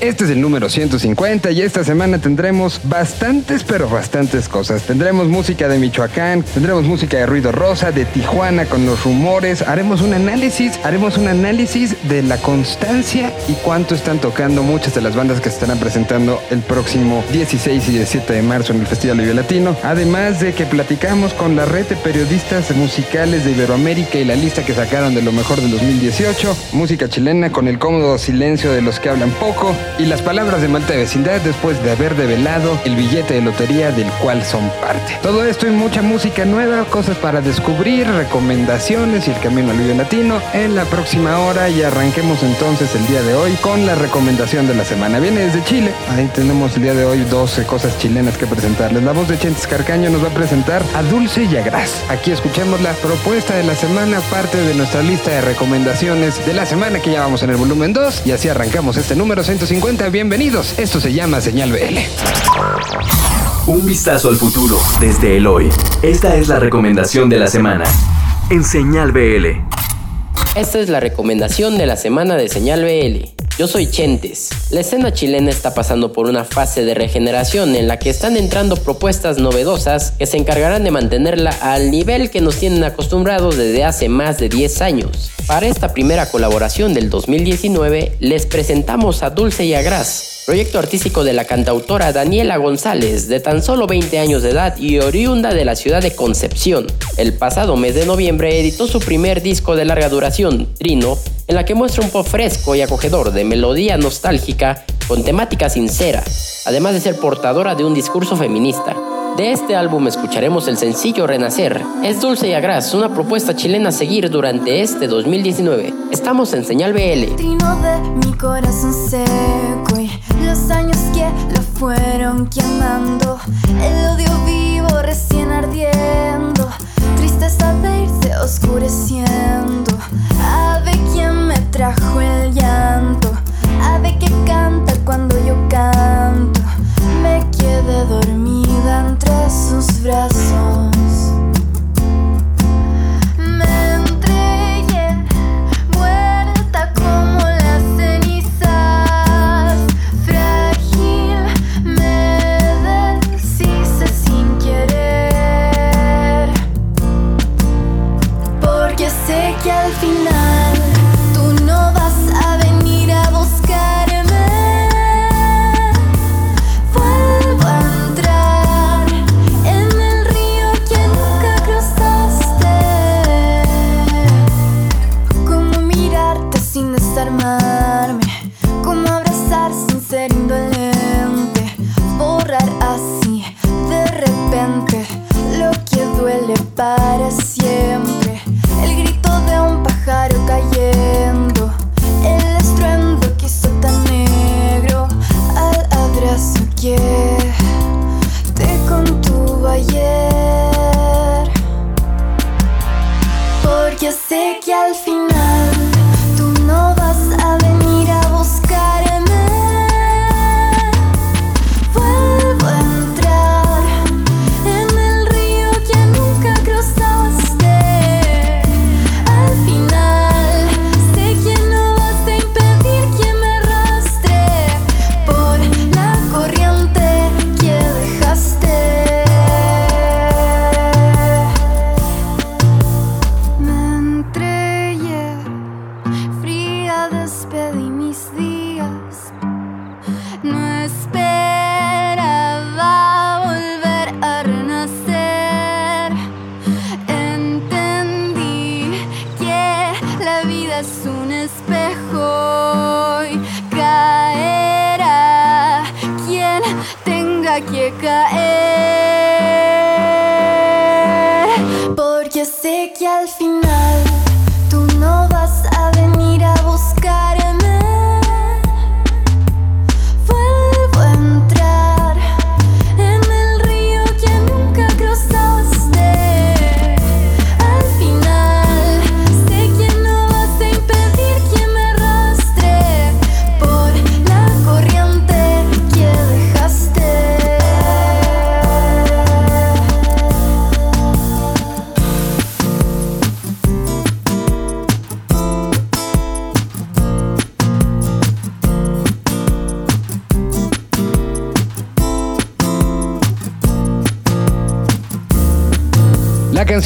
Este es el número 150 y esta semana tendremos bastantes, pero bastantes cosas. Tendremos música de Michoacán, tendremos música de Ruido Rosa, de Tijuana con los rumores. Haremos un análisis, haremos un análisis de la constancia y cuánto están tocando muchas de las bandas que se estarán presentando el próximo 16 y 17 de marzo en el Festival Vive Latino. Además de que platicamos con la red de periodistas musicales de Iberoamérica y la lista que sacaron de lo mejor del 2018. Música chilena con el cómodo silencio de los que hablan poco y las palabras de Malta de Vecindad después de haber develado el billete de lotería del cual son parte. Todo esto y mucha música nueva, cosas para descubrir, recomendaciones y el camino al video latino en la próxima hora y arranquemos entonces el día de hoy con la recomendación de la semana. Viene desde Chile, ahí tenemos el día de hoy 12 cosas chilenas que presentarles. La voz de Chentes Carcaño nos va a presentar a Dulce y a Gras. Aquí escuchemos la propuesta de la semana, parte de nuestra lista de recomendaciones de la semana que ya vamos en el volumen 2 y así arrancamos este número 150 bienvenidos. Esto se llama Señal BL. Un vistazo al futuro desde el hoy. Esta es la recomendación de la semana en Señal BL. Esta es la recomendación de la semana de Señal BL. Yo soy Chentes. La escena chilena está pasando por una fase de regeneración en la que están entrando propuestas novedosas que se encargarán de mantenerla al nivel que nos tienen acostumbrados desde hace más de 10 años. Para esta primera colaboración del 2019 les presentamos a Dulce y Agras, proyecto artístico de la cantautora Daniela González, de tan solo 20 años de edad y oriunda de la ciudad de Concepción. El pasado mes de noviembre editó su primer disco de larga duración, Trino, en la que muestra un pop fresco y acogedor de melodía nostálgica con temática sincera, además de ser portadora de un discurso feminista. De este álbum escucharemos el sencillo Renacer. Es dulce y agraz, una propuesta chilena a seguir durante este 2019. Estamos en Señal BL. Trino de mi corazón seco y los años que lo fueron quemando. El odio vivo recién ardiendo. Tristeza de irse oscureciendo. Ave quien me trajo el llanto. Ave que canta cuando yo sus brazos.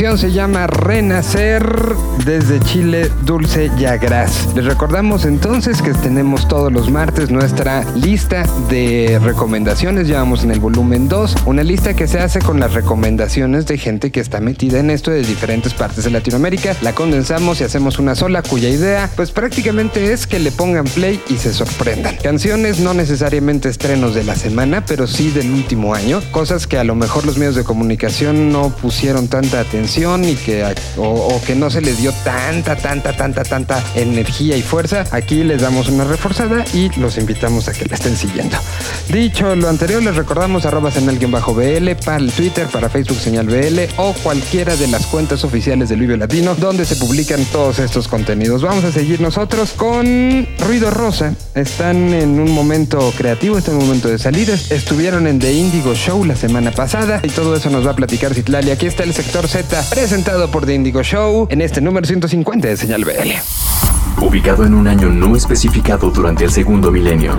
Se llama Renacer desde Chile Dulce Yagras. Les recordamos entonces que tenemos todos los martes nuestra lista de recomendaciones. Llevamos en el volumen 2 una lista que se hace con las recomendaciones de gente que está metida en esto de diferentes partes de Latinoamérica. La condensamos y hacemos una sola cuya idea pues prácticamente es que le pongan play y se sorprendan. Canciones no necesariamente estrenos de la semana, pero sí del último año. Cosas que a lo mejor los medios de comunicación no pusieron tanta atención y que o, que no se les dio tanta, tanta, tanta, tanta energía y fuerza. Aquí les damos una reforzada y los invitamos a que la estén siguiendo. Dicho lo anterior, les recordamos arroba bajo bl para el Twitter, para Facebook señal BL o cualquiera de las cuentas oficiales del Vive Latino donde se publican todos estos contenidos. Vamos a seguir nosotros con Ruido Rosa. Están en un momento creativo, están en un momento de salida. Estuvieron en The Indigo Show la semana pasada y todo eso nos va a platicar Citlali. Aquí está el sector Z presentado por The Indigo Show en este número 150 de Señal BL. Ubicado en un año no especificado durante el segundo milenio,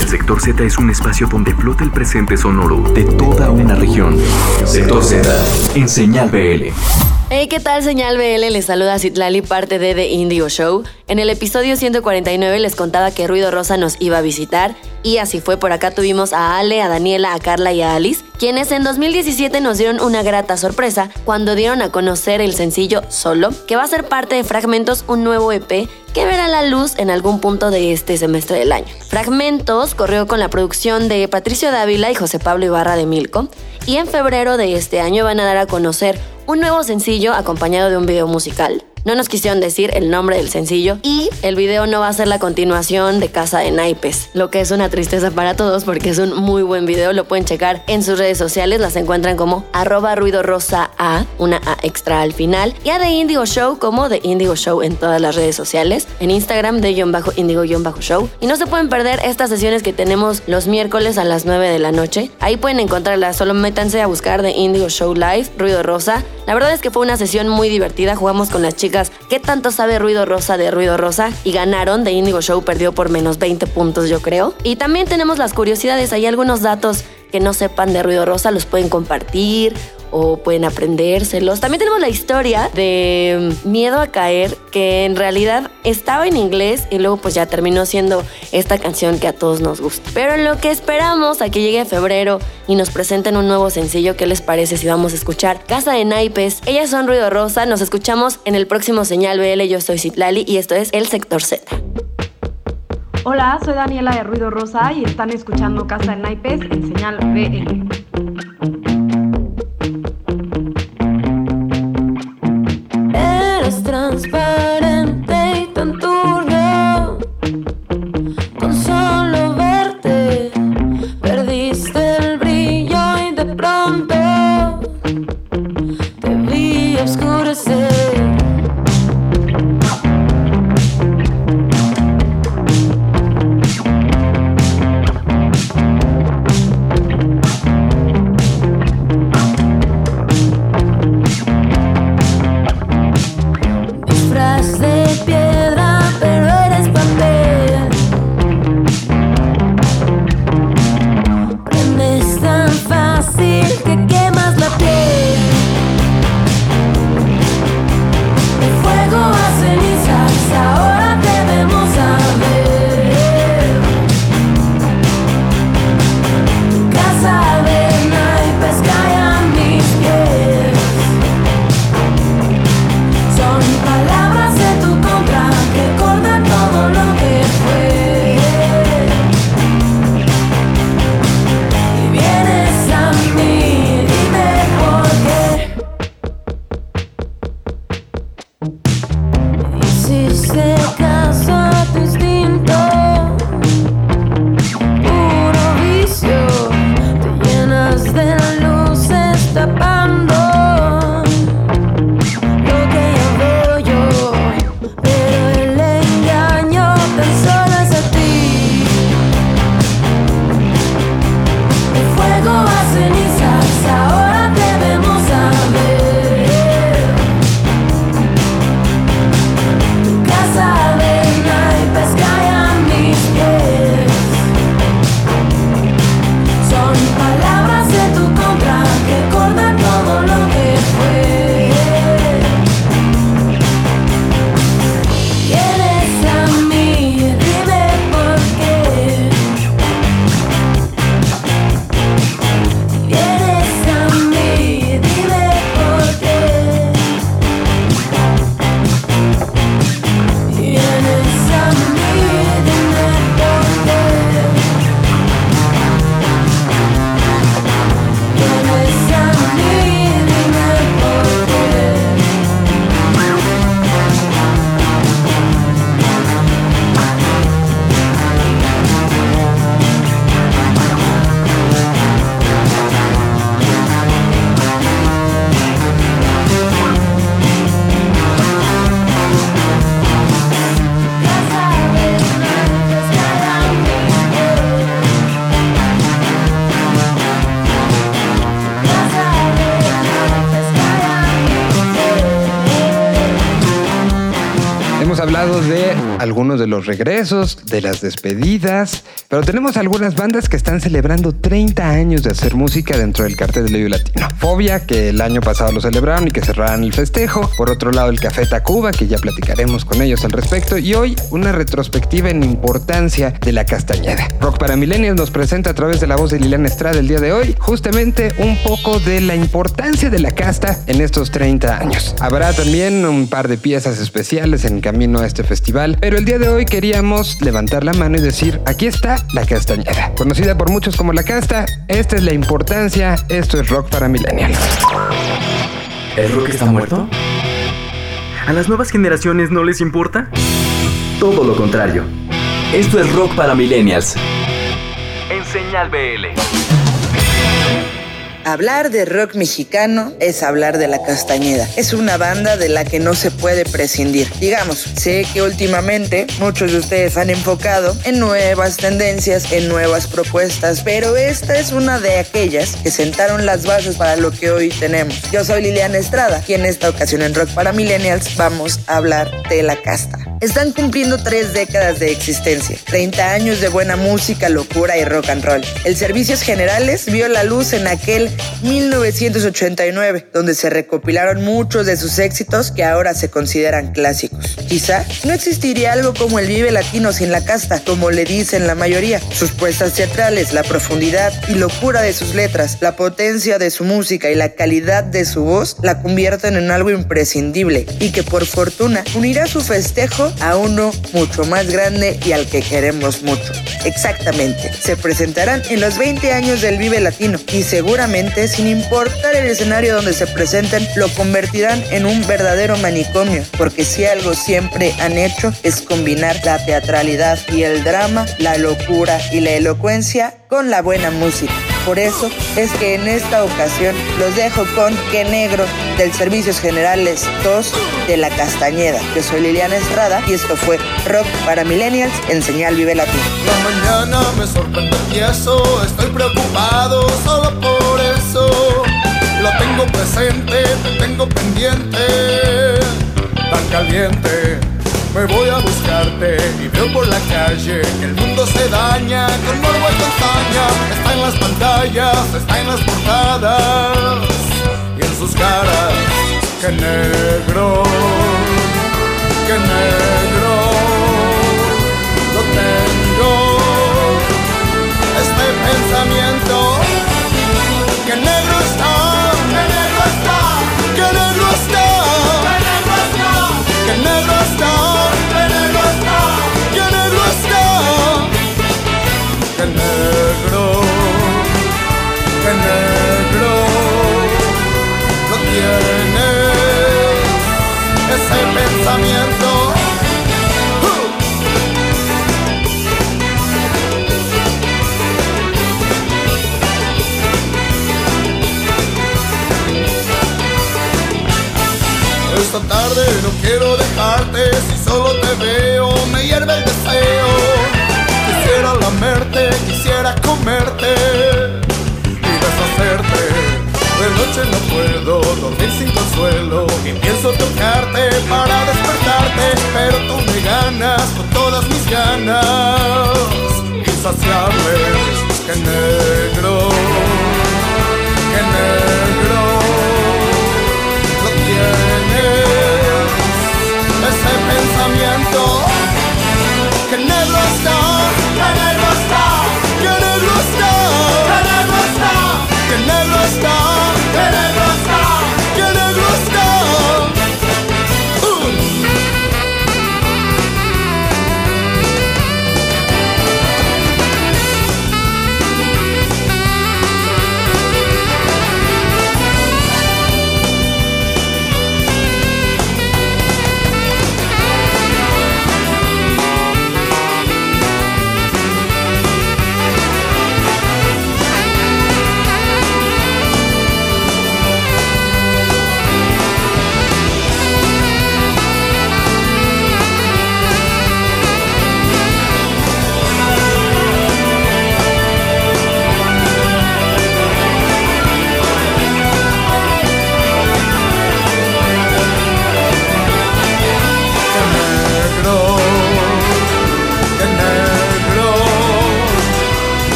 el sector Z es un espacio donde flota el presente sonoro de toda una región. Sector Z en Señal BL. Hey, ¿qué tal, Señal BL? Les saluda Citlali, parte de The Indigo Show. En el episodio 149 les contaba que Ruido Rosa nos iba a visitar y así fue. Por acá tuvimos a Ale, a Daniela, a Carla y a Alice, quienes en 2017 nos dieron una grata sorpresa cuando dieron a conocer el sencillo Solo, que va a ser parte de Fragmentos, un nuevo EP que verá la luz en algún punto de este semestre del año. Fragmentos corrió con la producción de Patricio Dávila y José Pablo Ibarra de Milco y en febrero de este año van a dar a conocer un nuevo sencillo acompañado de un video musical. No nos quisieron decir el nombre del sencillo y el video no va a ser la continuación de Casa de Naipes, lo que es una tristeza para todos porque es un muy buen video, lo pueden checar en sus redes sociales, las encuentran como arroba ruido rosa a, una A extra al final, y a The Indigo Show como The Indigo Show en todas las redes sociales, en Instagram de guion bajo indigo bajo show. Y no se pueden perder estas sesiones que tenemos los miércoles a las 9 de la noche, ahí pueden encontrarlas, solo métanse a buscar The Indigo Show Live, Ruido Rosa. La verdad es que fue una sesión muy divertida, jugamos con las chicas ¿qué tanto sabe Ruido Rosa de Ruido Rosa? Y ganaron, The Indigo Show perdió por menos 20 puntos yo creo. Y también tenemos las curiosidades, hay algunos datos que no sepan de Ruido Rosa, los pueden compartir o pueden aprendérselos. También tenemos la historia de Miedo a Caer, que en realidad estaba en inglés y luego pues ya terminó siendo esta canción que a todos nos gusta. Pero en lo que esperamos a que llegue febrero y nos presenten un nuevo sencillo, ¿qué les parece si vamos a escuchar Casa de Naipes? Ellas son Ruido Rosa, nos escuchamos en el próximo Señal BL, yo soy Citlali y esto es El Sector Z. Hola, soy Daniela de Ruido Rosa y están escuchando Casa de Naipes en Señal BL. goes. pra. Algunos de los regresos, de las despedidas, pero tenemos algunas bandas que están celebrando 30 años de hacer música dentro del cartel del Vive Latino. Fobia, que el año pasado lo celebraron y que cerrarán el festejo. Por otro lado, el Café Tacuba, que ya platicaremos con ellos al respecto. Y hoy, una retrospectiva en importancia de la castañeda. Rock para Millennials nos presenta a través de la voz de Liliana Estrada el día de hoy, justamente un poco de la importancia de la casta en estos 30 años. Habrá también un par de piezas especiales en camino a este festival, el día de hoy queríamos levantar la mano y decir, aquí está la castañeda. Conocida por muchos como la casta, esta es la importancia, esto es rock para millennials. ¿El rock está muerto? ¿A las nuevas generaciones no les importa? Todo lo contrario. Esto es rock para millennials. En señal BL. Hablar de rock mexicano es hablar de la Castañeda. Es una banda de la que no se puede prescindir. Digamos, sé que últimamente muchos de ustedes han enfocado en nuevas tendencias, en nuevas propuestas, pero esta es una de aquellas que sentaron las bases para lo que hoy tenemos. Yo soy Liliana Estrada y en esta ocasión en Rock para Millennials vamos a hablar de la casta. Están cumpliendo tres décadas de existencia, 30 años de buena música, locura y rock and roll. El Servicios Generales vio la luz en aquel 1989, donde se recopilaron muchos de sus éxitos que ahora se consideran clásicos. Quizá no existiría algo como el Vive Latino sin la casta, como le dicen la mayoría. Sus puestas teatrales, la profundidad y locura de sus letras, la potencia de su música y la calidad de su voz la convierten en algo imprescindible y que por fortuna unirá su festejo a uno mucho más grande y al que queremos mucho. Exactamente, se presentarán en los 20 años del Vive Latino y seguramente, sin importar el escenario donde se presenten, lo convertirán en un verdadero manicomio, porque si algo siempre han hecho es combinar la teatralidad y el drama, la locura y la elocuencia con la buena música. Por eso es que en esta ocasión los dejo con Que Negro del Servicios Generales 2 de la Castañeda. Yo soy Liliana Estrada y esto fue Rock para Millennials en Señal Vive Latino. La mañana me sorprende y eso estoy preocupado solo por eso. Lo tengo presente, te tengo pendiente, tan caliente. Me voy a buscarte y veo por la calle que el mundo se daña con morbo y con saña. Está en las pantallas, está en las portadas y en sus caras. Que negro, que negro, lo tengo. Ese pensamiento. Esta tarde no quiero dejarte, si solo te veo me hierve el deseo. Quisiera lamerte, quisiera comerte y deshacerte. De noche no puedo dormir sin consuelo y pienso tocarte para despertarte, pero tú me ganas con todas mis ganas insaciables. Que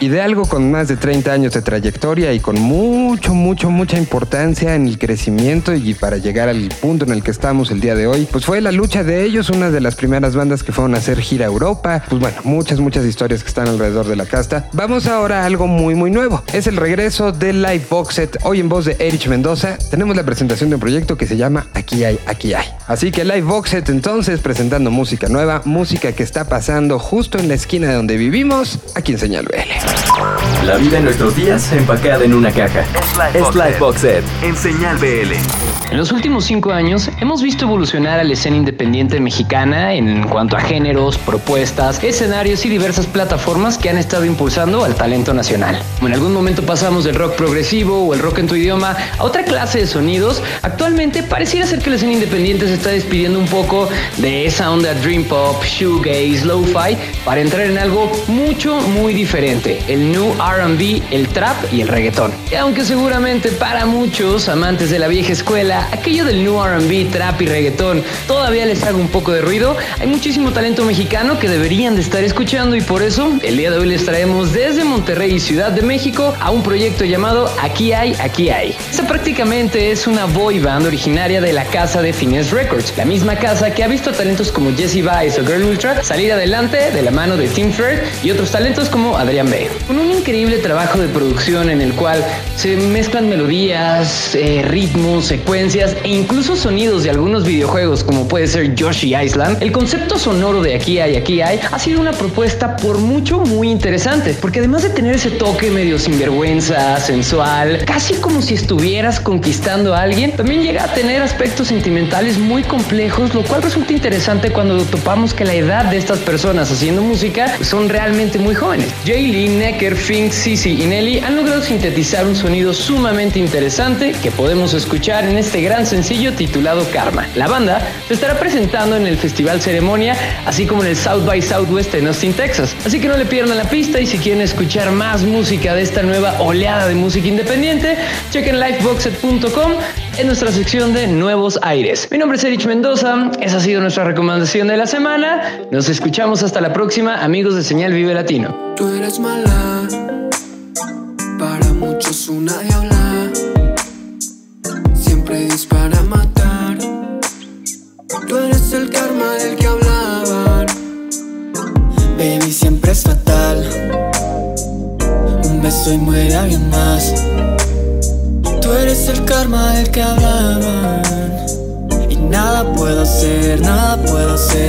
y de algo con más de 30 años de trayectoria y con mucho, mucho, mucha importancia en el crecimiento y para llegar al punto en el que estamos el día de hoy, pues fue la lucha de ellos, una de las primeras bandas que fueron a hacer gira a Europa, pues bueno, muchas, muchas historias que están alrededor de la casta. Vamos ahora a algo muy, muy nuevo. Es el regreso del live box set. Hoy en voz de Erich Mendoza tenemos la presentación de un proyecto que se llama Aquí hay, aquí hay. Así que live box set entonces presentando música nueva, música que está pasando justo en la esquina de donde vivimos, aquí en Señal BL. La vida en nuestros días empacada en una caja. Es Livebox Set en Señal BL. En los últimos cinco años hemos visto evolucionar a la escena independiente mexicana en cuanto a géneros, propuestas, escenarios y diversas plataformas que han estado impulsando al talento nacional. Como en algún momento pasamos del rock progresivo o el rock en tu idioma a otra clase de sonidos, actualmente pareciera ser que la escena independiente se está despidiendo un poco de esa onda dream pop, shoegaze, lo-fi para entrar en algo mucho muy diferente, el new RB, el trap y el reggaetón. Y aunque seguramente para muchos amantes de la vieja escuela, aquello del new RB, trap y reggaetón todavía les haga un poco de ruido, hay muchísimo talento mexicano que deberían de estar escuchando y por eso el día de hoy les traemos desde Monterrey y Ciudad de México a un proyecto llamado Aquí hay, aquí hay. Esta prácticamente es una boy band originaria de la casa de Finesse Records, la misma casa que ha visto talentos como Jesse Vice o Girl Ultra salir adelante de la mano de Tim Fair y otros talentos como Adrian Bay con un increíble trabajo de producción en el cual se mezclan melodías, eh, ritmos, secuencias e incluso sonidos de algunos videojuegos como puede ser Yoshi Island, el concepto sonoro de Aquí hay, aquí hay ha sido una propuesta por mucho muy interesante, porque además de tener ese toque medio sinvergüenza, sensual, casi como si estuvieras conquistando a alguien, también llega a tener aspectos sentimentales muy complejos, lo cual resulta interesante cuando topamos que la edad de estas personas haciendo música son realmente muy jóvenes. Jay Necker, Fink, Sisi y Nelly han logrado sintetizar un sonido sumamente interesante que podemos escuchar en este gran sencillo titulado Karma. La banda se estará presentando en el Festival Ceremonia, así como en el South by Southwest en Austin, Texas. Así que no le pierdan la pista y si quieren escuchar más música de esta nueva oleada de música independiente, chequen liveboxet.com en nuestra sección de Nuevos Aires. Mi nombre es Erich Mendoza, esa ha sido nuestra recomendación de la semana. Nos escuchamos hasta la próxima, amigos de Señal Vive Latino. Tú eres mala, para muchos una diabla. Dispara a matar. Tú eres el karma del que hablaban. Baby, siempre es fatal. Un beso y muere alguien más. Tú eres el karma del que hablaban. Y nada puedo hacer, nada puedo hacer.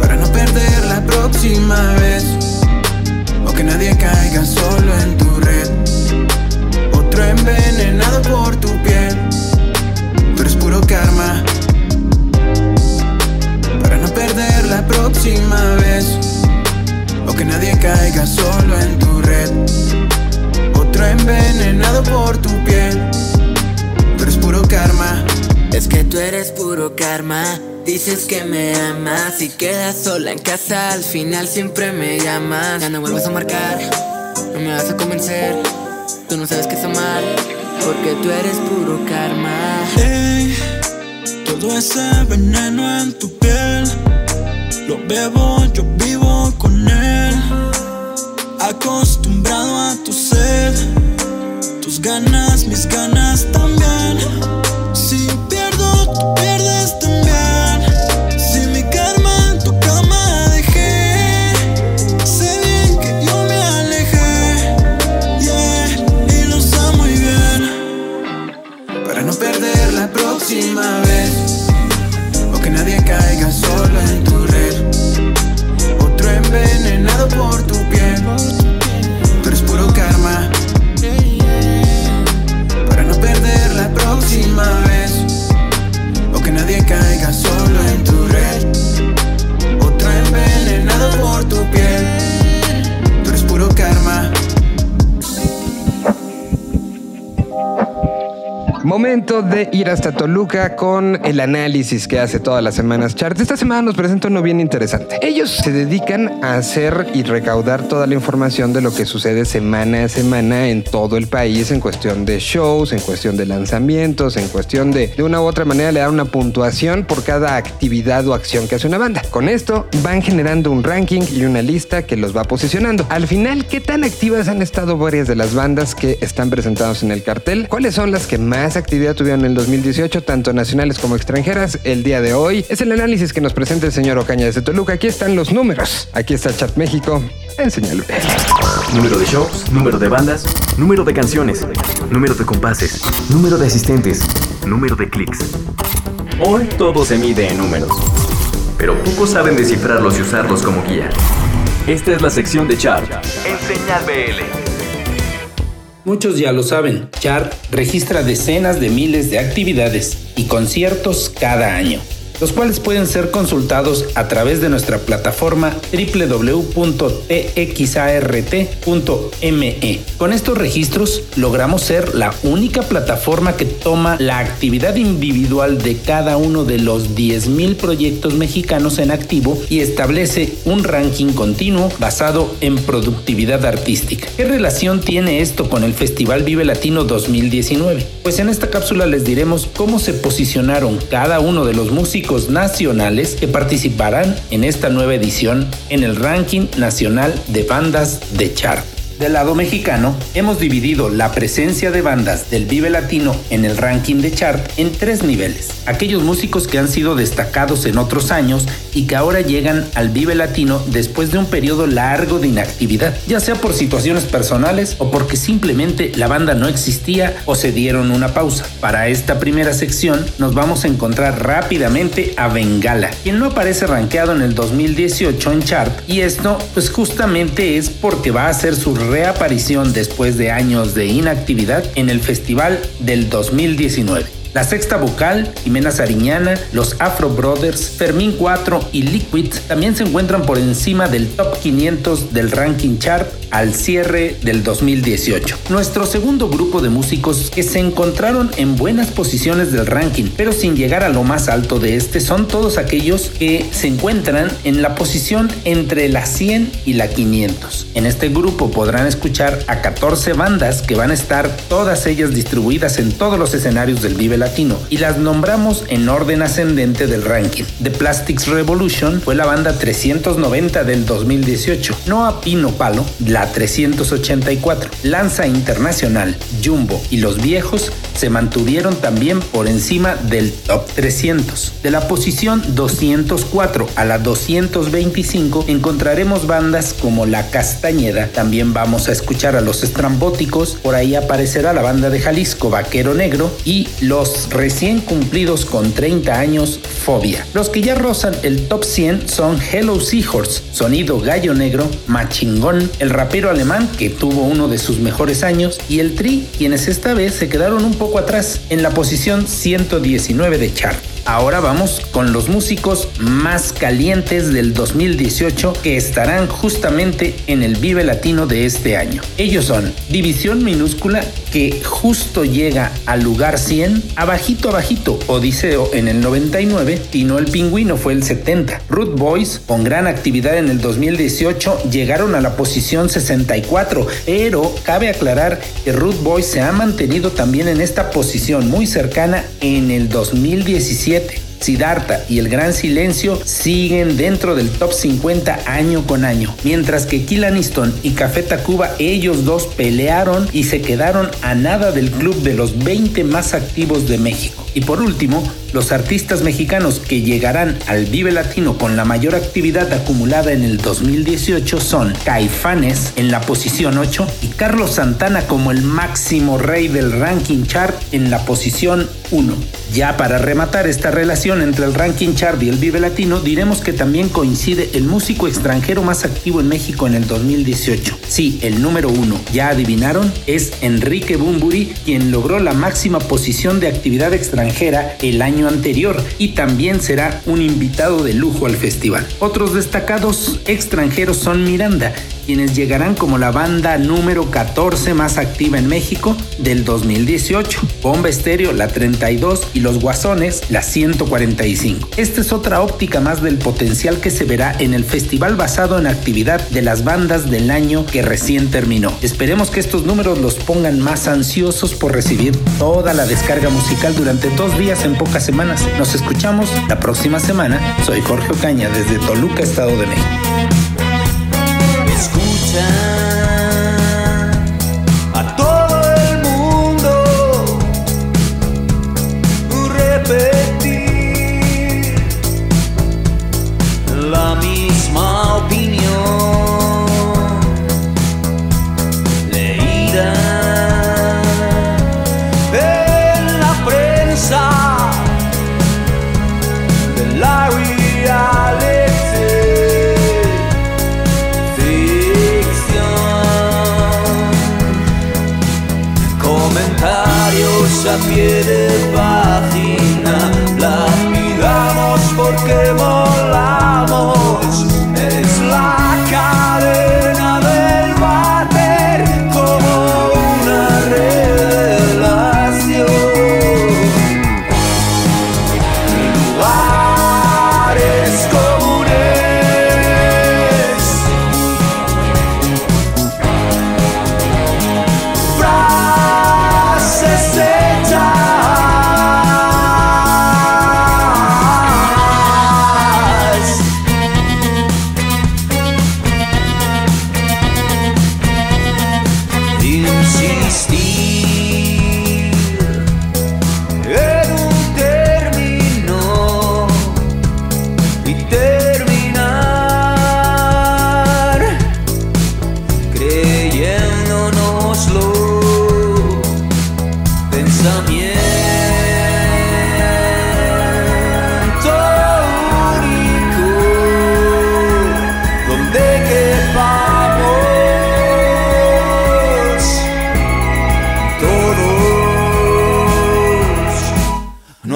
Para no perder la próxima vez. O que nadie caiga solo en tu envenenado por tu piel. Tú eres puro karma. Para no perder la próxima vez. O que nadie caiga solo en tu red. Otro envenenado por tu piel. Tú eres puro karma. Es que tú eres puro karma. Dices que me amas y quedas sola en casa. Al final siempre me llamas. Ya no vuelvas a marcar. No me vas a convencer. Tú no sabes qué es amar. Porque tú eres puro karma. Ey, todo ese veneno en tu piel. Lo bebo, yo vivo con él. Acostumbrado a tu sed. Tus ganas, mis ganas también. Si pierdo, tú pierdes próxima vez. O que nadie caiga solo en tu red. Otro envenenado por tu piel. Tú eres puro karma. Para no perder la próxima vez. O que nadie caiga solo en tu red. Otro envenenado por tu piel. Tú eres puro karma. Momento de ir hasta Toluca con el análisis que hace todas las semanas Chart. Esta semana nos presenta uno bien interesante. Ellos se dedican a hacer y recaudar toda la información de lo que sucede semana a semana en todo el país en cuestión de shows, en cuestión de lanzamientos, en cuestión de de una u otra manera le dan una puntuación por cada actividad o acción que hace una banda. Con esto van generando un ranking y una lista que los va posicionando. Al final, ¿qué tan activas han estado varias de las bandas que están presentadas en el cartel? ¿Cuáles son las que más actividad tuvieron en el 2018, tanto nacionales como extranjeras? El día de hoy es el análisis que nos presenta el señor Ocaña de Toluca. Aquí están los números. Aquí está Chat México. Enseñalo. Número de shows, número de bandas, número de canciones, número de compases, número de asistentes, número de clics. Hoy todo se mide en números, pero pocos saben descifrarlos y usarlos como guía. Esta es la sección de Chart en Señal BL. Muchos ya lo saben, Chart registra decenas de miles de actividades y conciertos cada año los cuales pueden ser consultados a través de nuestra plataforma www.txart.me. Con estos registros logramos ser la única plataforma que toma la actividad individual de cada uno de los 10.000 proyectos mexicanos en activo y establece un ranking continuo basado en productividad artística. ¿Qué relación tiene esto con el Festival Vive Latino 2019? Pues en esta cápsula les diremos cómo se posicionaron cada uno de los músicos nacionales que participarán en esta nueva edición en el ranking nacional de bandas de chart. Del lado mexicano, hemos dividido la presencia de bandas del Vive Latino en el ranking de chart en tres niveles. Aquellos músicos que han sido destacados en otros años y que ahora llegan al Vive Latino después de un periodo largo de inactividad, ya sea por situaciones personales o porque simplemente la banda no existía o se dieron una pausa. Para esta primera sección nos vamos a encontrar rápidamente a Bengala, quien no aparece rankeado en el 2018 en chart y esto pues justamente es porque va a ser su reaparición después de años de inactividad en el festival del 2019. La sexta vocal, Jimena Sariñana, los Afro Brothers, Fermín 4 y Liquid también se encuentran por encima del top 500 del ranking chart al cierre del 2018. Nuestro segundo grupo de músicos que se encontraron en buenas posiciones del ranking, pero sin llegar a lo más alto de este, son todos aquellos que se encuentran en la posición entre la 100 y la 500. En este grupo podrán escuchar a 14 bandas que van a estar todas ellas distribuidas en todos los escenarios del Latino y las nombramos en orden ascendente del ranking. The Plastics Revolution fue la banda 390 del 2018. Noah Pino Palo, la 384. Lanza Internacional, Jumbo y Los Viejos se mantuvieron también por encima del top 300. De la posición 204 a la 225 encontraremos bandas como La Castañeda, también vamos a escuchar a Los Estrambóticos, por ahí aparecerá la banda de Jalisco Vaquero Negro y los recién cumplidos con 30 años Fobia. Los que ya rozan el top 100 son Hello Seahorse, Sonido Gallo Negro, Machingón, el rapero alemán que tuvo uno de sus mejores años y el Tri, quienes esta vez se quedaron un poco atrás, en la posición 119 de chart. Ahora vamos con los músicos más calientes del 2018 que estarán justamente en el Vive Latino de este año. Ellos son División Minúscula que justo llega al lugar 100, abajito abajito, Odiseo en el 99, Tino el Pingüino fue el 70. Root Boys, con gran actividad en el 2018, llegaron a la posición 64, pero cabe aclarar que Root Boys se ha mantenido también en esta posición muy cercana en el 2017 Siddhartha y El Gran Silencio siguen dentro del top 50 año con año, mientras que Kill Aniston y Café Tacuba ellos dos pelearon y se quedaron a nada del club de los 20 más activos de México. Y por último, los artistas mexicanos que llegarán al Vive Latino con la mayor actividad acumulada en el 2018 son Caifanes en la posición 8 y Carlos Santana como el máximo rey del ranking chart en la posición 1. Ya para rematar esta relación entre el ranking chart y el Vive Latino, diremos que también coincide el músico extranjero más activo en México en el 2018. Sí, el número 1, ya adivinaron, es Enrique Bumburi, quien logró la máxima posición de actividad extranjera el año anterior y también será un invitado de lujo al festival. Otros destacados extranjeros son Miranda, quienes llegarán como la banda número 14 más activa en México del 2018. Bomba Estéreo, la 32 y Los Guasones, la 145. Esta es otra óptica más del potencial que se verá en el festival basado en actividad de las bandas del año que recién terminó. Esperemos que estos números los pongan más ansiosos por recibir toda la descarga musical durante dos días en pocas semanas. Nos escuchamos la próxima semana. Soy Jorge Ocaña desde Toluca, Estado de México. Escucha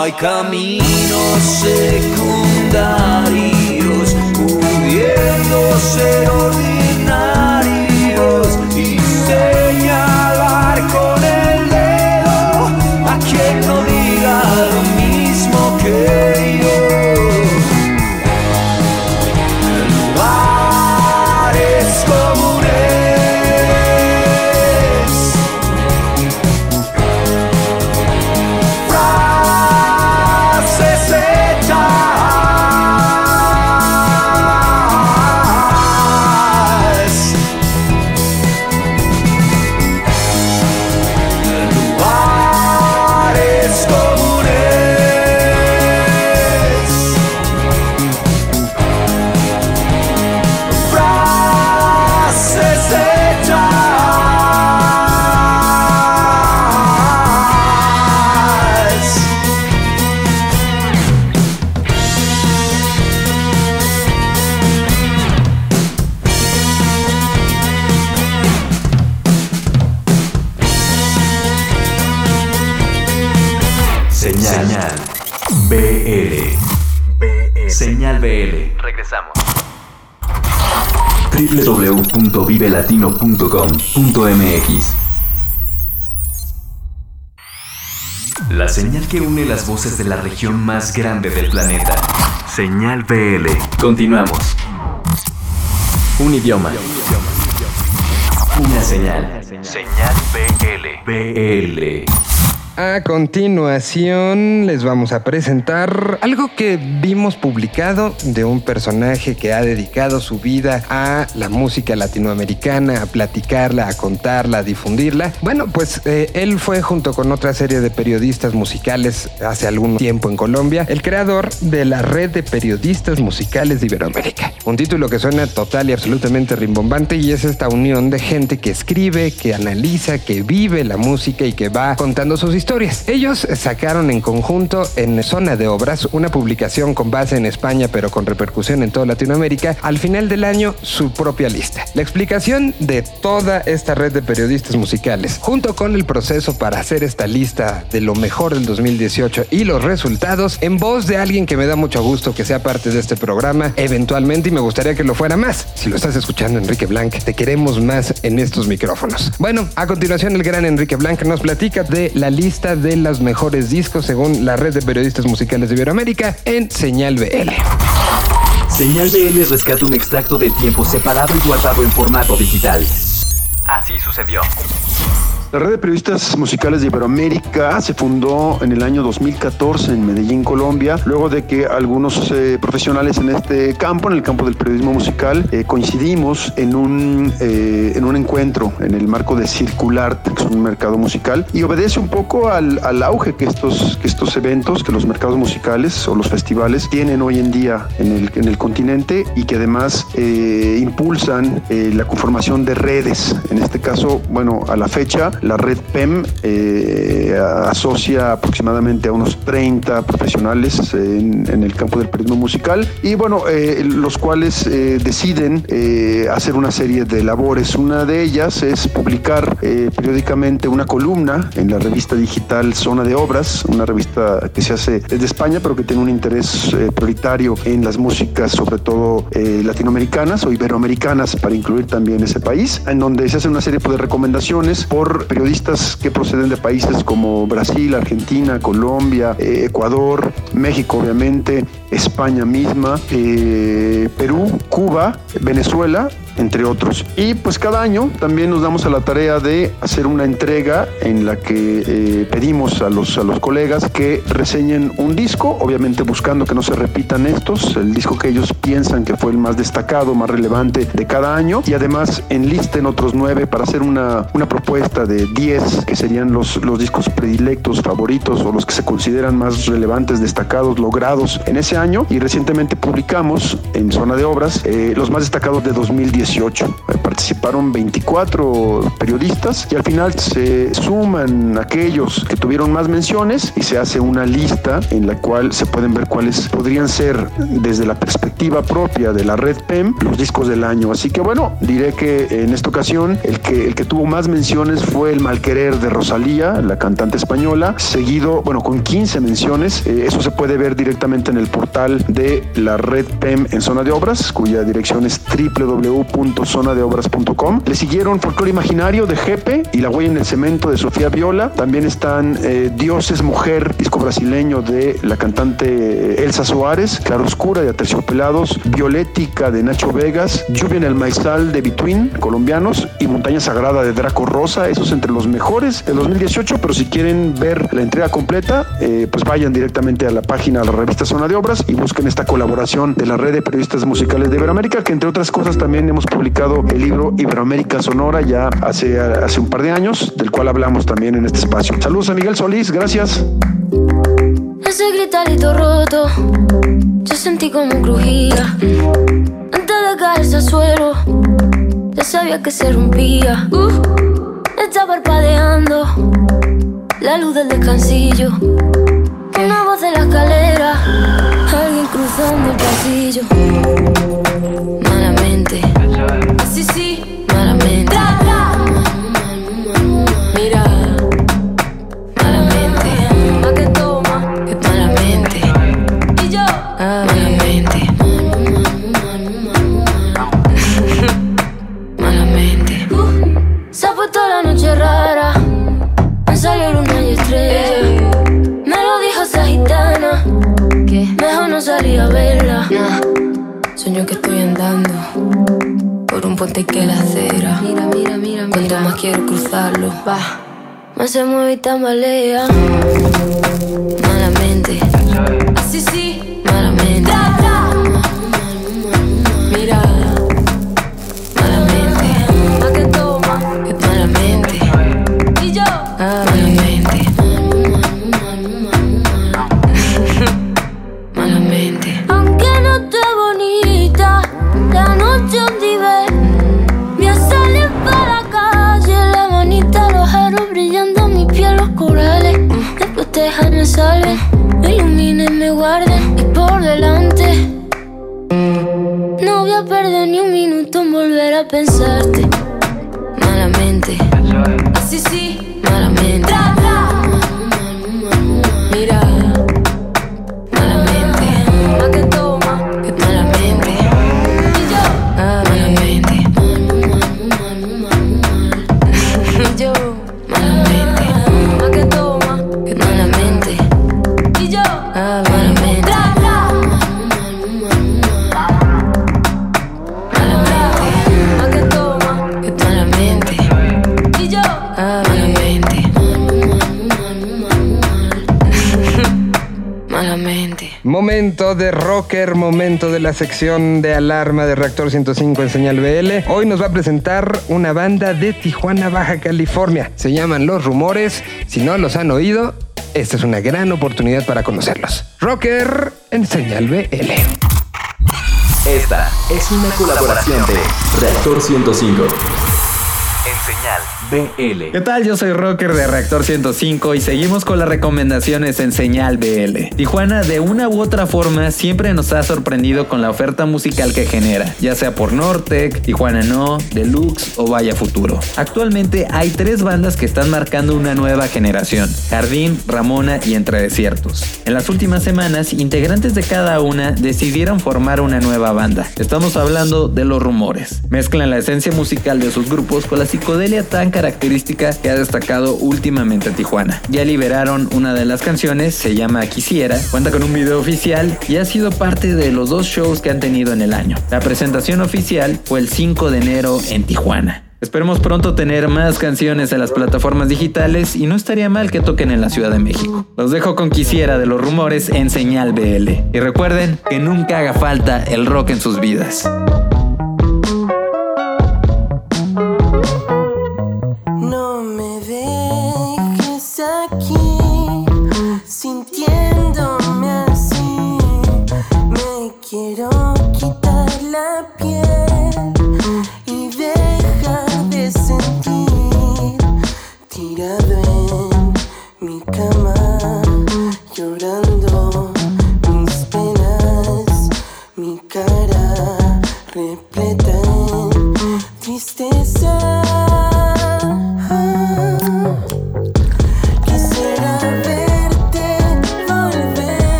hay caminos secundarios pudiendo ser www.vivelatino.com.mx La señal que une las voces de la región más grande del planeta. Señal BL. Continuamos. Un idioma. Una señal. Señal BL. BL. A continuación les vamos a presentar algo que vimos publicado de un personaje que ha dedicado su vida a la música latinoamericana, a platicarla, a contarla, a difundirla. Bueno, pues eh, él fue junto con otra serie de periodistas musicales hace algún tiempo en Colombia, el creador de la red de periodistas musicales de Iberoamérica. Un título que suena total y absolutamente rimbombante y es esta unión de gente que escribe, que analiza, que vive la música y que va contando sus historias Ellos sacaron en conjunto en Zona de Obras una publicación con base en España pero con repercusión en toda Latinoamérica al final del año su propia lista. La explicación de toda esta red de periodistas musicales junto con el proceso para hacer esta lista de lo mejor del 2018 y los resultados en voz de alguien que me da mucho gusto que sea parte de este programa eventualmente y me gustaría que lo fuera más. Si lo estás escuchando Enrique Blanc, te queremos más en estos micrófonos. Bueno, a continuación el gran Enrique Blanc nos platica de la lista de los mejores discos según la red de periodistas musicales de Iberoamérica en Señal BL. Señal BL rescata un extracto del tiempo separado y guardado en formato digital. Así sucedió. La red de periodistas musicales de Iberoamérica se fundó en el año 2014 en Medellín, Colombia, luego de que algunos eh, profesionales en este campo, en el campo del periodismo musical, eh, coincidimos en un, eh, en un encuentro en el marco de Circular, que es un mercado musical, y obedece un poco al, al auge que estos, que estos eventos, que los mercados musicales o los festivales tienen hoy en día en el, en el continente y que además impulsan la conformación de redes. En este caso, bueno, a la fecha, la red PEM eh, asocia aproximadamente a unos 30 profesionales en, el campo del periodismo musical y bueno, eh, los cuales eh, deciden hacer una serie de labores. Una de ellas es publicar periódicamente una columna en la revista digital Zona de Obras, una revista que se hace desde España pero que tiene un interés prioritario en las músicas, sobre todo latinoamericanas o iberoamericanas para incluir también ese país, en donde se hace una serie de recomendaciones por periodistas que proceden de países como Brasil, Argentina, Colombia, eh, Ecuador, México obviamente, España misma, eh, Perú, Cuba, Venezuela entre otros. Y pues cada año también nos damos a la tarea de hacer una entrega en la que eh, pedimos a los, a los colegas que reseñen un disco, obviamente buscando que no se repitan estos, el disco que ellos piensan que fue el más destacado, más relevante de cada año, y además enlisten otros nueve para hacer una, una propuesta de diez que serían los, los discos predilectos, favoritos o los que se consideran más relevantes, destacados, logrados en ese año. Y recientemente publicamos en Zona de Obras eh, los más destacados de 2010 Participaron 24 periodistas y al final se suman aquellos que tuvieron más menciones y se hace una lista en la cual se pueden ver cuáles podrían ser desde la perspectiva propia de la red PEM los discos del año. Así que bueno, diré que en esta ocasión el que, el que tuvo más menciones fue el Malquerer de Rosalía, la cantante española, seguido, bueno, con 15 menciones. Eh, eso se puede ver directamente en el portal de la red PEM en zona de obras, cuya dirección es www www.zonadeobras.com. Le siguieron Folclore Imaginario de Jepe y La Huella en el Cemento de Sofía Viola. También están eh, Dioses Mujer, disco brasileño de la cantante eh, Elsa Suárez, Claroscura de Aterciopelados, Violética de Nacho Vegas, Lluvia en el Maizal de Between, colombianos, y Montaña Sagrada de Draco Rosa, esos entre los mejores del 2018, pero si quieren ver la entrega completa, eh, pues vayan directamente a la página de la revista Zona de Obras y busquen esta colaboración de la red de periodistas musicales de Iberoamérica, que entre otras cosas también hemos publicado el libro Iberoamérica Sonora ya hace, hace un par de años, del cual hablamos también en este espacio. Saludos a Miguel Solís, gracias. Ese gritarito roto, yo sentí como crujía. Antes de caerse al suelo, ya sabía que se rompía. Uh, está parpadeando la luz del descansillo. Una voz de la escalera, alguien cruzando el pasillo. Puente que la acera. Mira, mira, mira, mira. Cuanto más quiero cruzarlo, va. Más se mueve y tambalea. Malamente. Así sí, malamente. Me iluminen, me guarden y por delante. No voy a perder ni un minuto en volver a pensarte. Malamente. Así sí, De rocker, momento de la sección de alarma de Reactor 105 en señal BL. Hoy nos va a presentar una banda de Tijuana, Baja California. Se llaman Los Rumores. Si no los han oído, esta es una gran oportunidad para conocerlos. Rocker en señal BL. Esta es una colaboración de Reactor 105 en señal BL. ¿Qué tal? Yo soy Rocker de Reactor 105 y seguimos con las recomendaciones en Señal BL. Tijuana de una u otra forma siempre nos ha sorprendido con la oferta musical que genera, ya sea por Nortec, Tijuana No, Deluxe o Vaya Futuro. Actualmente hay tres bandas que están marcando una nueva generación, Jardín, Ramona y Entre Desiertos. En las últimas semanas, integrantes de cada una decidieron formar una nueva banda. Estamos hablando de Los Rumores. Mezclan la esencia musical de sus grupos con la psicodelia tan característica que ha destacado últimamente a Tijuana. Ya liberaron una de las canciones, se llama Quisiera, cuenta con un video oficial y ha sido parte de los dos shows que han tenido en el año. La presentación oficial fue el 5 de enero en Tijuana. Esperemos pronto tener más canciones en las plataformas digitales y no estaría mal que toquen en la Ciudad de México. Los dejo con Quisiera de los rumores en Señal BL. Y recuerden que nunca haga falta el rock en sus vidas.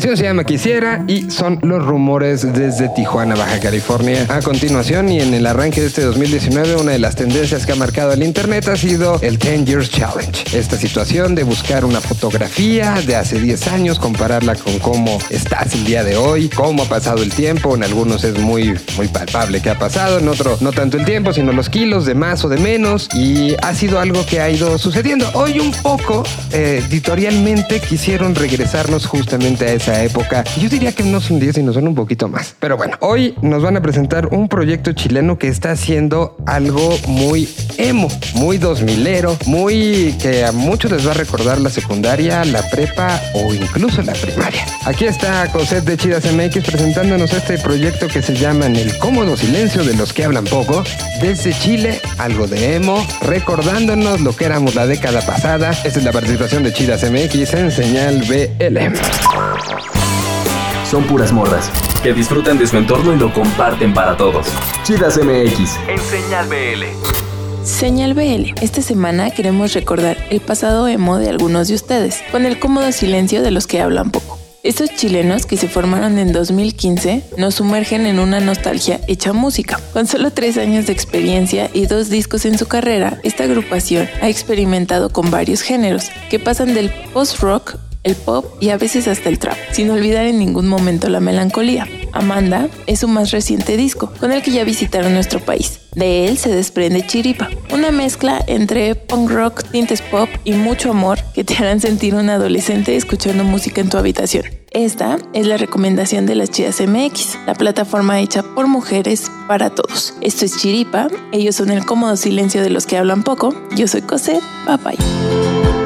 que se llama Quisiera y son los rumores desde Tijuana, Baja California. A continuación y en el arranque de este 2019, una de las tendencias que ha marcado el internet ha sido el 10 Years Challenge. Esta situación de buscar una fotografía de hace 10 años, compararla con cómo estás el día de hoy, cómo ha pasado el tiempo. En algunos es muy, muy palpable que ha pasado, en otro no tanto el tiempo, sino los kilos de más o de menos. Y ha sido algo que ha ido sucediendo. Hoy un poco, eh, editorialmente, quisieron regresarnos justamente a esa época. Yo diría que no son 10, sino son un poquito más. Pero bueno, hoy nos van a presentar un proyecto chileno que está haciendo algo muy emo, muy 2000ero, muy que a muchos les va a recordar la secundaria, la prepa o incluso la primaria. Aquí está Cosette de Chidas MX presentándonos este proyecto que se llama En el cómodo silencio de los que hablan poco. Desde Chile, algo de emo, recordándonos lo que éramos la década pasada. Esta es la participación de Chidas MX en señal BL. Son puras morras que disfrutan de su entorno y lo comparten para todos. Chidas MX en señal BL. Señal BL. Esta semana queremos recordar el pasado emo de algunos de ustedes, con el cómodo silencio de los que hablan poco. Estos chilenos que se formaron en 2015 nos sumergen en una nostalgia hecha música. Con solo tres años de experiencia y dos discos en su carrera, esta agrupación ha experimentado con varios géneros, que pasan del post-rock el pop y a veces hasta el trap, sin olvidar en ningún momento la melancolía. Amanda es su más reciente disco, con el que ya visitaron nuestro país. De él se desprende Chiripa, una mezcla entre punk rock, tintes pop y mucho amor que te harán sentir un adolescente escuchando música en tu habitación. Esta es la recomendación de las Chidas MX, la plataforma hecha por mujeres para todos. Esto es Chiripa, ellos son el cómodo silencio de los que hablan poco. Yo soy Cosette, bye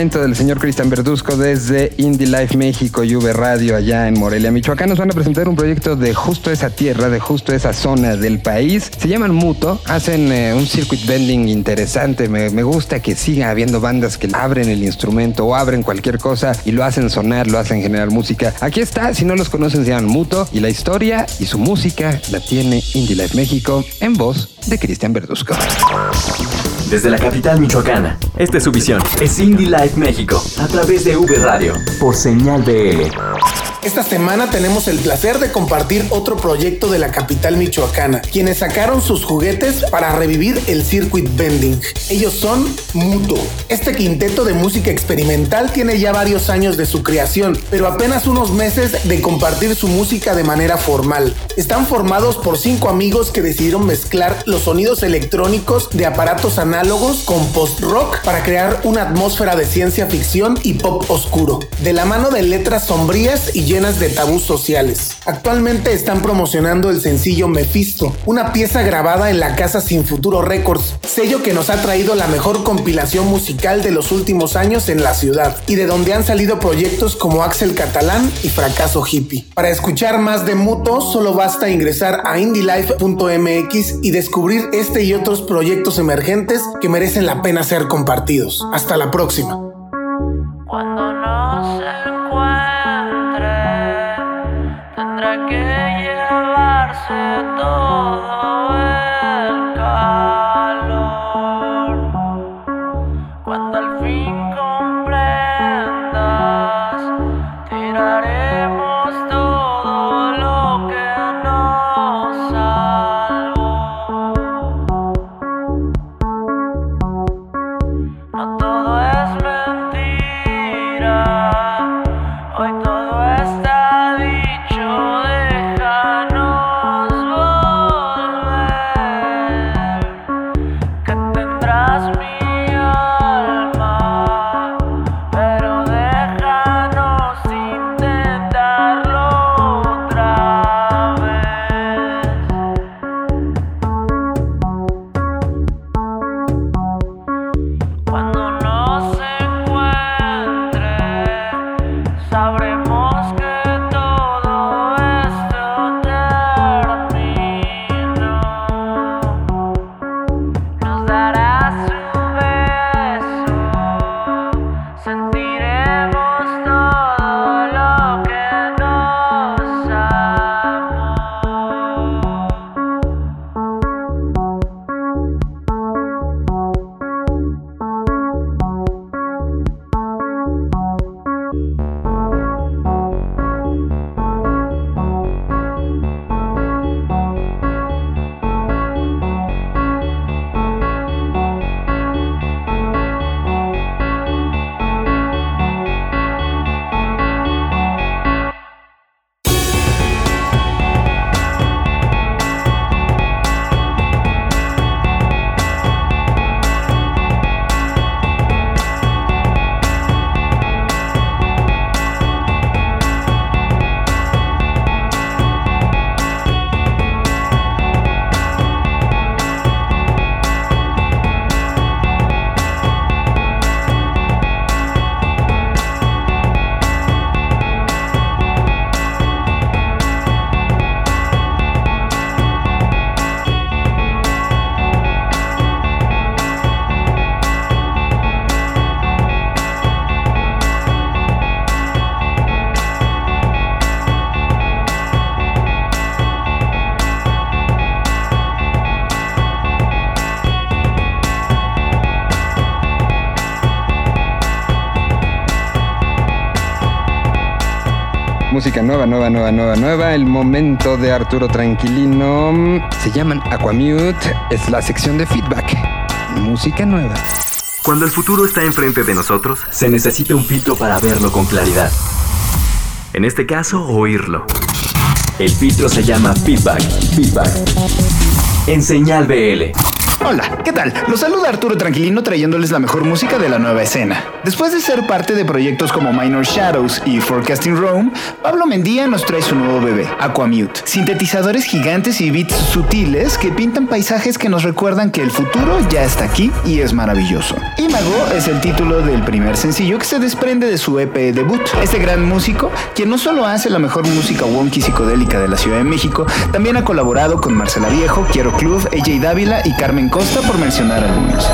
del señor Cristian Verduzco desde Indie Life México y V Radio allá en Morelia, Michoacán. Nos van a presentar un proyecto de justo esa tierra, de justo esa zona del país. Se llaman Muto, hacen eh, un circuit bending interesante. Me, gusta que siga habiendo bandas que abren el instrumento o abren cualquier cosa y lo hacen sonar, lo hacen generar música. Aquí está, si no los conocen, se llaman Muto y la historia y su música la tiene Indie Life México en voz de Cristian Verduzco. Desde la capital michoacana, esta es su visión. Es Indie Life México, a través de V Radio, por señal BL. Esta semana tenemos el placer de compartir otro proyecto de la capital michoacana, quienes sacaron sus juguetes para revivir el circuit bending. Ellos son Muto. Este quinteto de música experimental tiene ya varios años de su creación, pero apenas unos meses de compartir su música de manera formal. Están formados por cinco amigos que decidieron mezclar los sonidos electrónicos de aparatos análogos con post-rock para crear una atmósfera de ciencia ficción y pop oscuro, de la mano de letras sombrías y llenas de tabús sociales. Actualmente están promocionando el sencillo Mephisto, una pieza grabada en la casa Sin Futuro Records, sello que nos ha traído la mejor compilación musical de los últimos años en la ciudad y de donde han salido proyectos como Axel Catalán y Fracaso Hippie. Para escuchar más de Muto, solo basta ingresar a indylife.mx y descubrir este y otros proyectos emergentes que merecen la pena ser compartidos. Hasta la próxima. Música nueva, nueva, nueva, nueva, nueva. El momento de Arturo Tranquilino. Se llaman Aquamute. Es la sección de feedback. Música nueva. Cuando el futuro está enfrente de nosotros, se necesita un filtro para verlo con claridad. En este caso, oírlo. El filtro se llama feedback. Feedback. En señal BL. Hola, ¿qué tal? Los saluda Arturo Tranquilino trayéndoles la mejor música de la nueva escena. Después de ser parte de proyectos como Minor Shadows y Forecasting Rome, Pablo Mendía nos trae su nuevo bebé, Aquamute. Sintetizadores gigantes y beats sutiles que pintan paisajes que nos recuerdan que el futuro ya está aquí y es maravilloso. Imago es el título del primer sencillo que se desprende de su EP debut. Este gran músico, quien no solo hace la mejor música wonky psicodélica de la Ciudad de México, también ha colaborado con Marcela Viejo, Quiero Club, AJ Dávila y Carmen Costa por mencionar algunos.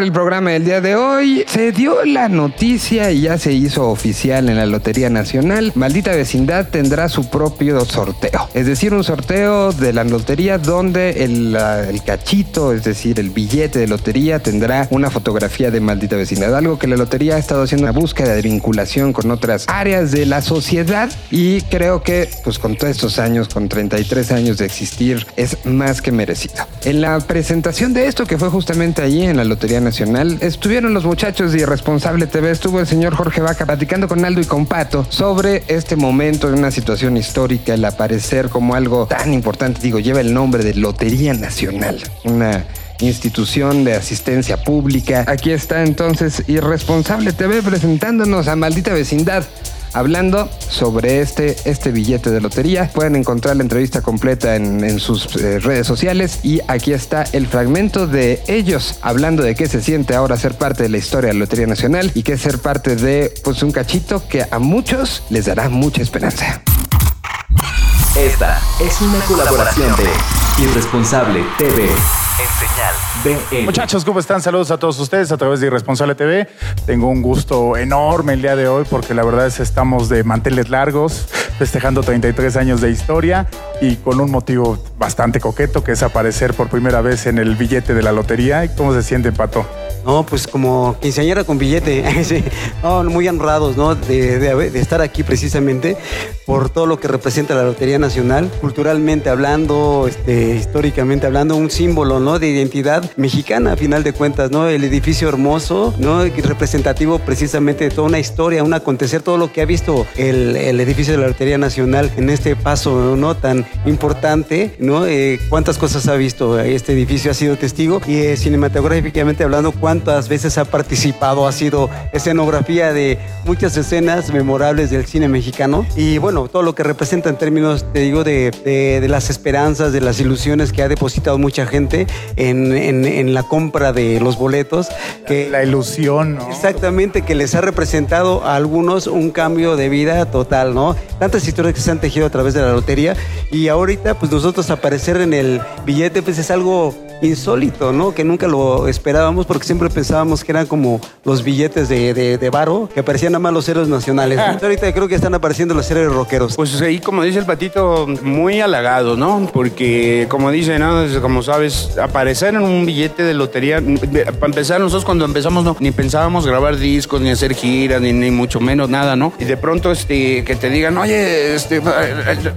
El programa del día de hoy, se dio la noticia y ya se hizo oficial en la Lotería Nacional. Maldita Vecindad tendrá su propio sorteo. Es decir, un sorteo de la lotería donde el, el cachito, es decir, el billete de lotería tendrá una fotografía de Maldita Vecindad. Algo que la lotería ha estado haciendo una búsqueda de vinculación con otras áreas de la sociedad y creo que pues con todos estos años, con 33 años de existir, es más que merecido. En la presentación de esto que fue justamente allí en la Lotería Nacional, estuvieron los muchachos de Irresponsable TV, estuvo el señor Jorge Vaca platicando con Aldo y con Pato sobre este momento de una situación histórica, el aparecer como algo tan importante, digo, lleva el nombre de Lotería Nacional, una institución de asistencia pública. Aquí está entonces Irresponsable TV presentándonos a Maldita Vecindad hablando sobre este, este billete de lotería. Pueden encontrar la entrevista completa en, sus eh, redes sociales y aquí está el fragmento de ellos hablando de qué se siente ahora ser parte de la historia de la Lotería Nacional y qué ser parte de pues, un cachito que a muchos les dará mucha esperanza. Esta es una colaboración de Irresponsable TV. En señal BL. Muchachos, ¿cómo están? Saludos a todos ustedes a través de Irresponsable TV. Tengo un gusto enorme el día de hoy porque la verdad es que estamos de manteles largos, festejando 33 años de historia y con un motivo bastante coqueto que es aparecer por primera vez en el billete de la lotería. ¿Y cómo se siente, Pato? No, pues como quinceañera con billete, sí. no, muy honrados, ¿no? De, de haber- de estar aquí precisamente por todo lo que representa la Lotería Nacional, culturalmente hablando, este, históricamente hablando, un símbolo, ¿no? De identidad mexicana, a final de cuentas, ¿no? El edificio hermoso, ¿no? Representativo precisamente de toda una historia, un acontecer, todo lo que ha visto el, el edificio de la Lotería Nacional en este paso, ¿no? Tan importante, ¿no? Eh, ¿Cuántas cosas ha visto este edificio? Ha sido testigo y eh, cinematográficamente hablando, ¿cuántas veces ha participado? Ha sido escenografía de muchas escenas memorables del cine mexicano y bueno, todo lo que representa en términos, te digo, de, de- de las esperanzas, de las ilusiones que ha depositado mucha gente en, en- en la compra de los boletos. Que, la ilusión, ¿no? Exactamente, que les ha representado a algunos un cambio de vida total, ¿no? Tantas historias que se han tejido a través de la lotería y ahorita pues nosotros aparecer en el billete pues es algo insólito, ¿no? Que nunca lo esperábamos porque siempre pensábamos que eran como los billetes de, de, de varo, que aparecían nada más los héroes nacionales. ¿no? Ahorita creo que están apareciendo los héroes rockeros. Pues ahí, como dice el patito, muy halagado, ¿no? Porque, como dice, ¿no? como sabes, aparecer en un billete de lotería, para empezar, nosotros cuando empezamos, no, ni pensábamos grabar discos, ni hacer giras, ni, ni mucho menos nada, ¿no? Y de pronto, este, que te digan, oye, este,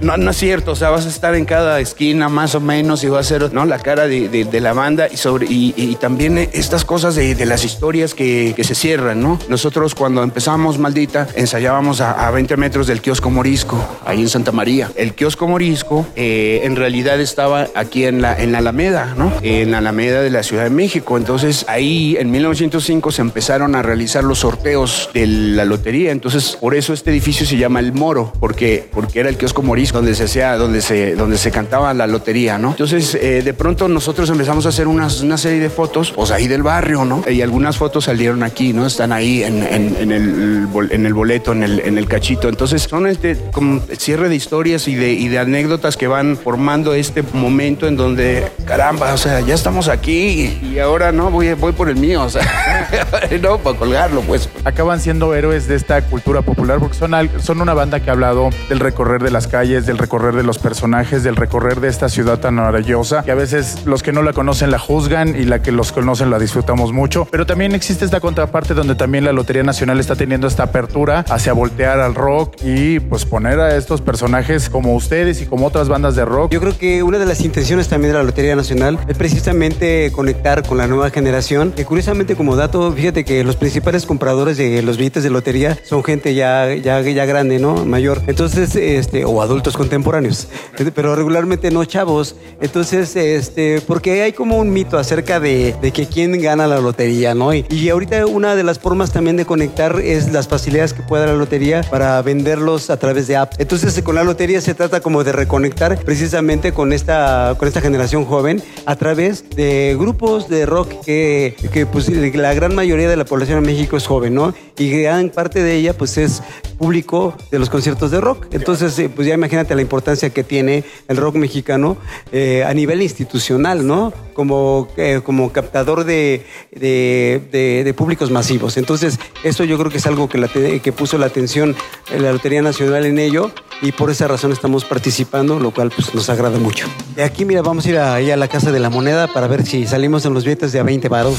no, no es cierto, o sea, vas a estar en cada esquina más o menos y va a ser, ¿no? La cara de, de- de la banda y sobre, y, también estas cosas de, las historias que, que se cierran, ¿no? Nosotros cuando empezamos Maldita, ensayábamos a, a 20 metros del kiosco Morisco, ahí en Santa María. El kiosco Morisco eh, en realidad estaba aquí en la, en la Alameda, ¿no? En la Alameda de la Ciudad de México. Entonces ahí en 1905 se empezaron a realizar los sorteos de la lotería. Entonces por eso este edificio se llama El Moro, porque, porque era el kiosco Morisco donde se hacía, donde se, donde se cantaba la lotería, ¿no? Entonces eh, de pronto nosotros empezamos a hacer unas, una serie de fotos, pues ahí del barrio, ¿no? Y algunas fotos salieron aquí, ¿no? Están ahí en, en- en el, en el boleto, en el, en el cachito. Entonces son este como cierre de historias y de, y de anécdotas que van formando este momento en donde, caramba, o sea, ya estamos aquí y ahora no, voy, voy por el mío, o sea, no, para colgarlo, pues. Acaban siendo héroes de esta cultura popular porque son, al- son una banda que ha hablado del recorrer de las calles, del recorrer de los personajes, del recorrer de esta ciudad tan maravillosa, que a veces los que no la conocen la juzgan y la que los conocen la disfrutamos mucho. Pero también existe esta contraparte donde también la Lotería Nacional está teniendo esta apertura hacia voltear al rock y pues poner a estos personajes como ustedes y como otras bandas de rock. Yo creo que una de las intenciones también de la Lotería Nacional es precisamente conectar con la nueva generación. Que curiosamente, como dato, fíjate que los principales compradores de los billetes de lotería son gente ya, ya, ya grande, ¿no? Mayor. Entonces, este, o adultos contemporáneos. Pero regularmente no chavos. Entonces, este, porque hay como un mito acerca de, de que quién gana la lotería, ¿no? Y, ahorita una de las formas también de conectar es las facilidades que puede la lotería para venderlos a través de apps. Entonces, con la lotería se trata como de reconectar precisamente con esta, con esta generación joven a través de grupos de rock que, que pues la gran mayoría de la población en México es joven, ¿no? Y gran parte de ella pues es público de los conciertos de rock. Entonces, eh, pues ya imagínate la importancia que tiene el rock mexicano eh, a nivel institucional, ¿no? Como, eh, como captador de, de- públicos masivos. Entonces, eso yo creo que es algo que, que puso la atención en la Lotería Nacional en ello y por esa razón estamos participando, lo cual pues, nos agrada mucho. De aquí, mira, vamos a ir ahí a la Casa de la Moneda para ver si salimos en los billetes de a 20 varos.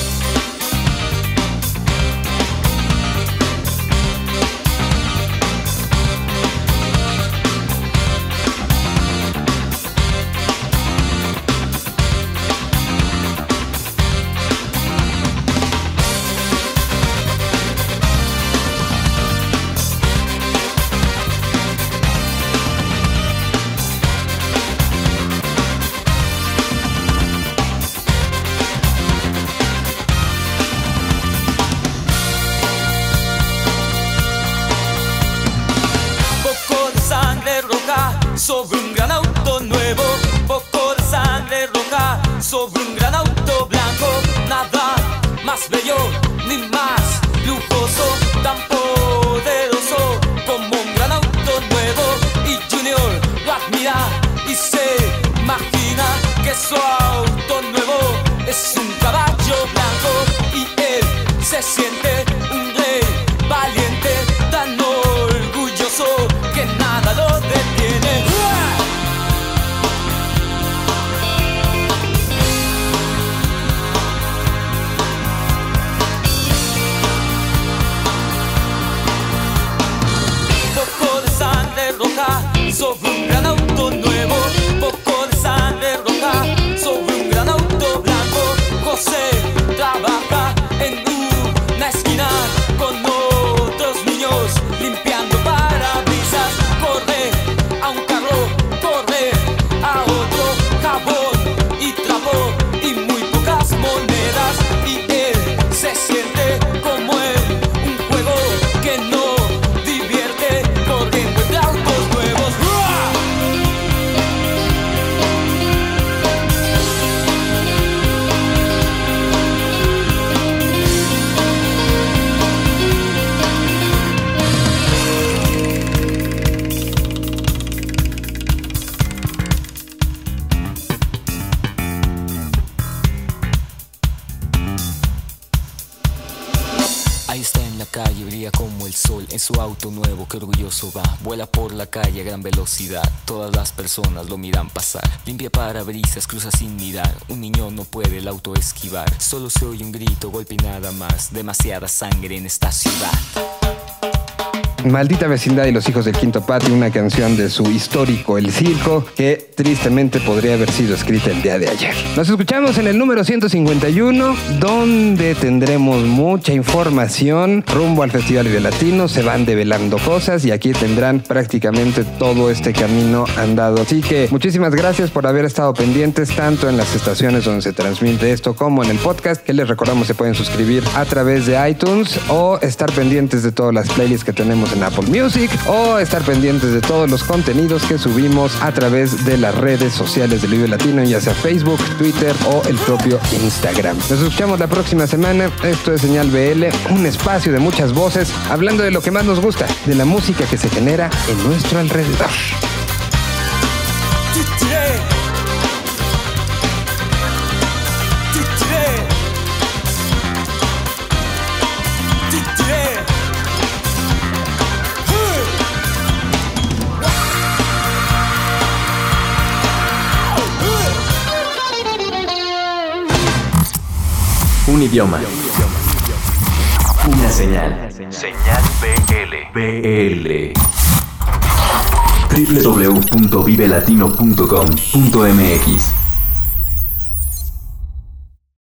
En su auto nuevo, que orgulloso va. Vuela por la calle a gran velocidad, todas las personas lo miran pasar. Limpia parabrisas, cruza sin mirar. Un niño no puede el auto esquivar. Solo se oye un grito, golpe y nada más. Demasiada sangre en esta ciudad. Maldita vecindad y los hijos del quinto patio, una canción de su histórico El Circo, que tristemente podría haber sido escrita el día de ayer. Nos escuchamos en el número 151, donde tendremos mucha información rumbo al Festival Vive Latino, se van develando cosas y aquí tendrán prácticamente todo este camino andado. Así que muchísimas gracias por haber estado pendientes tanto en las estaciones donde se transmite esto como en el podcast, que les recordamos se pueden suscribir a través de iTunes o estar pendientes de todas las playlists que tenemos en Apple Music o estar pendientes de todos los contenidos que subimos a través de las redes sociales del Vive Latino, ya sea Facebook, Twitter o el propio Instagram. Nos escuchamos la próxima semana. Esto es Señal BL, un espacio de muchas voces hablando de lo que más nos gusta, de la música que se genera en nuestro alrededor. Un idioma. Una señal. Señal BL. BL. www.vivelatino.com.mx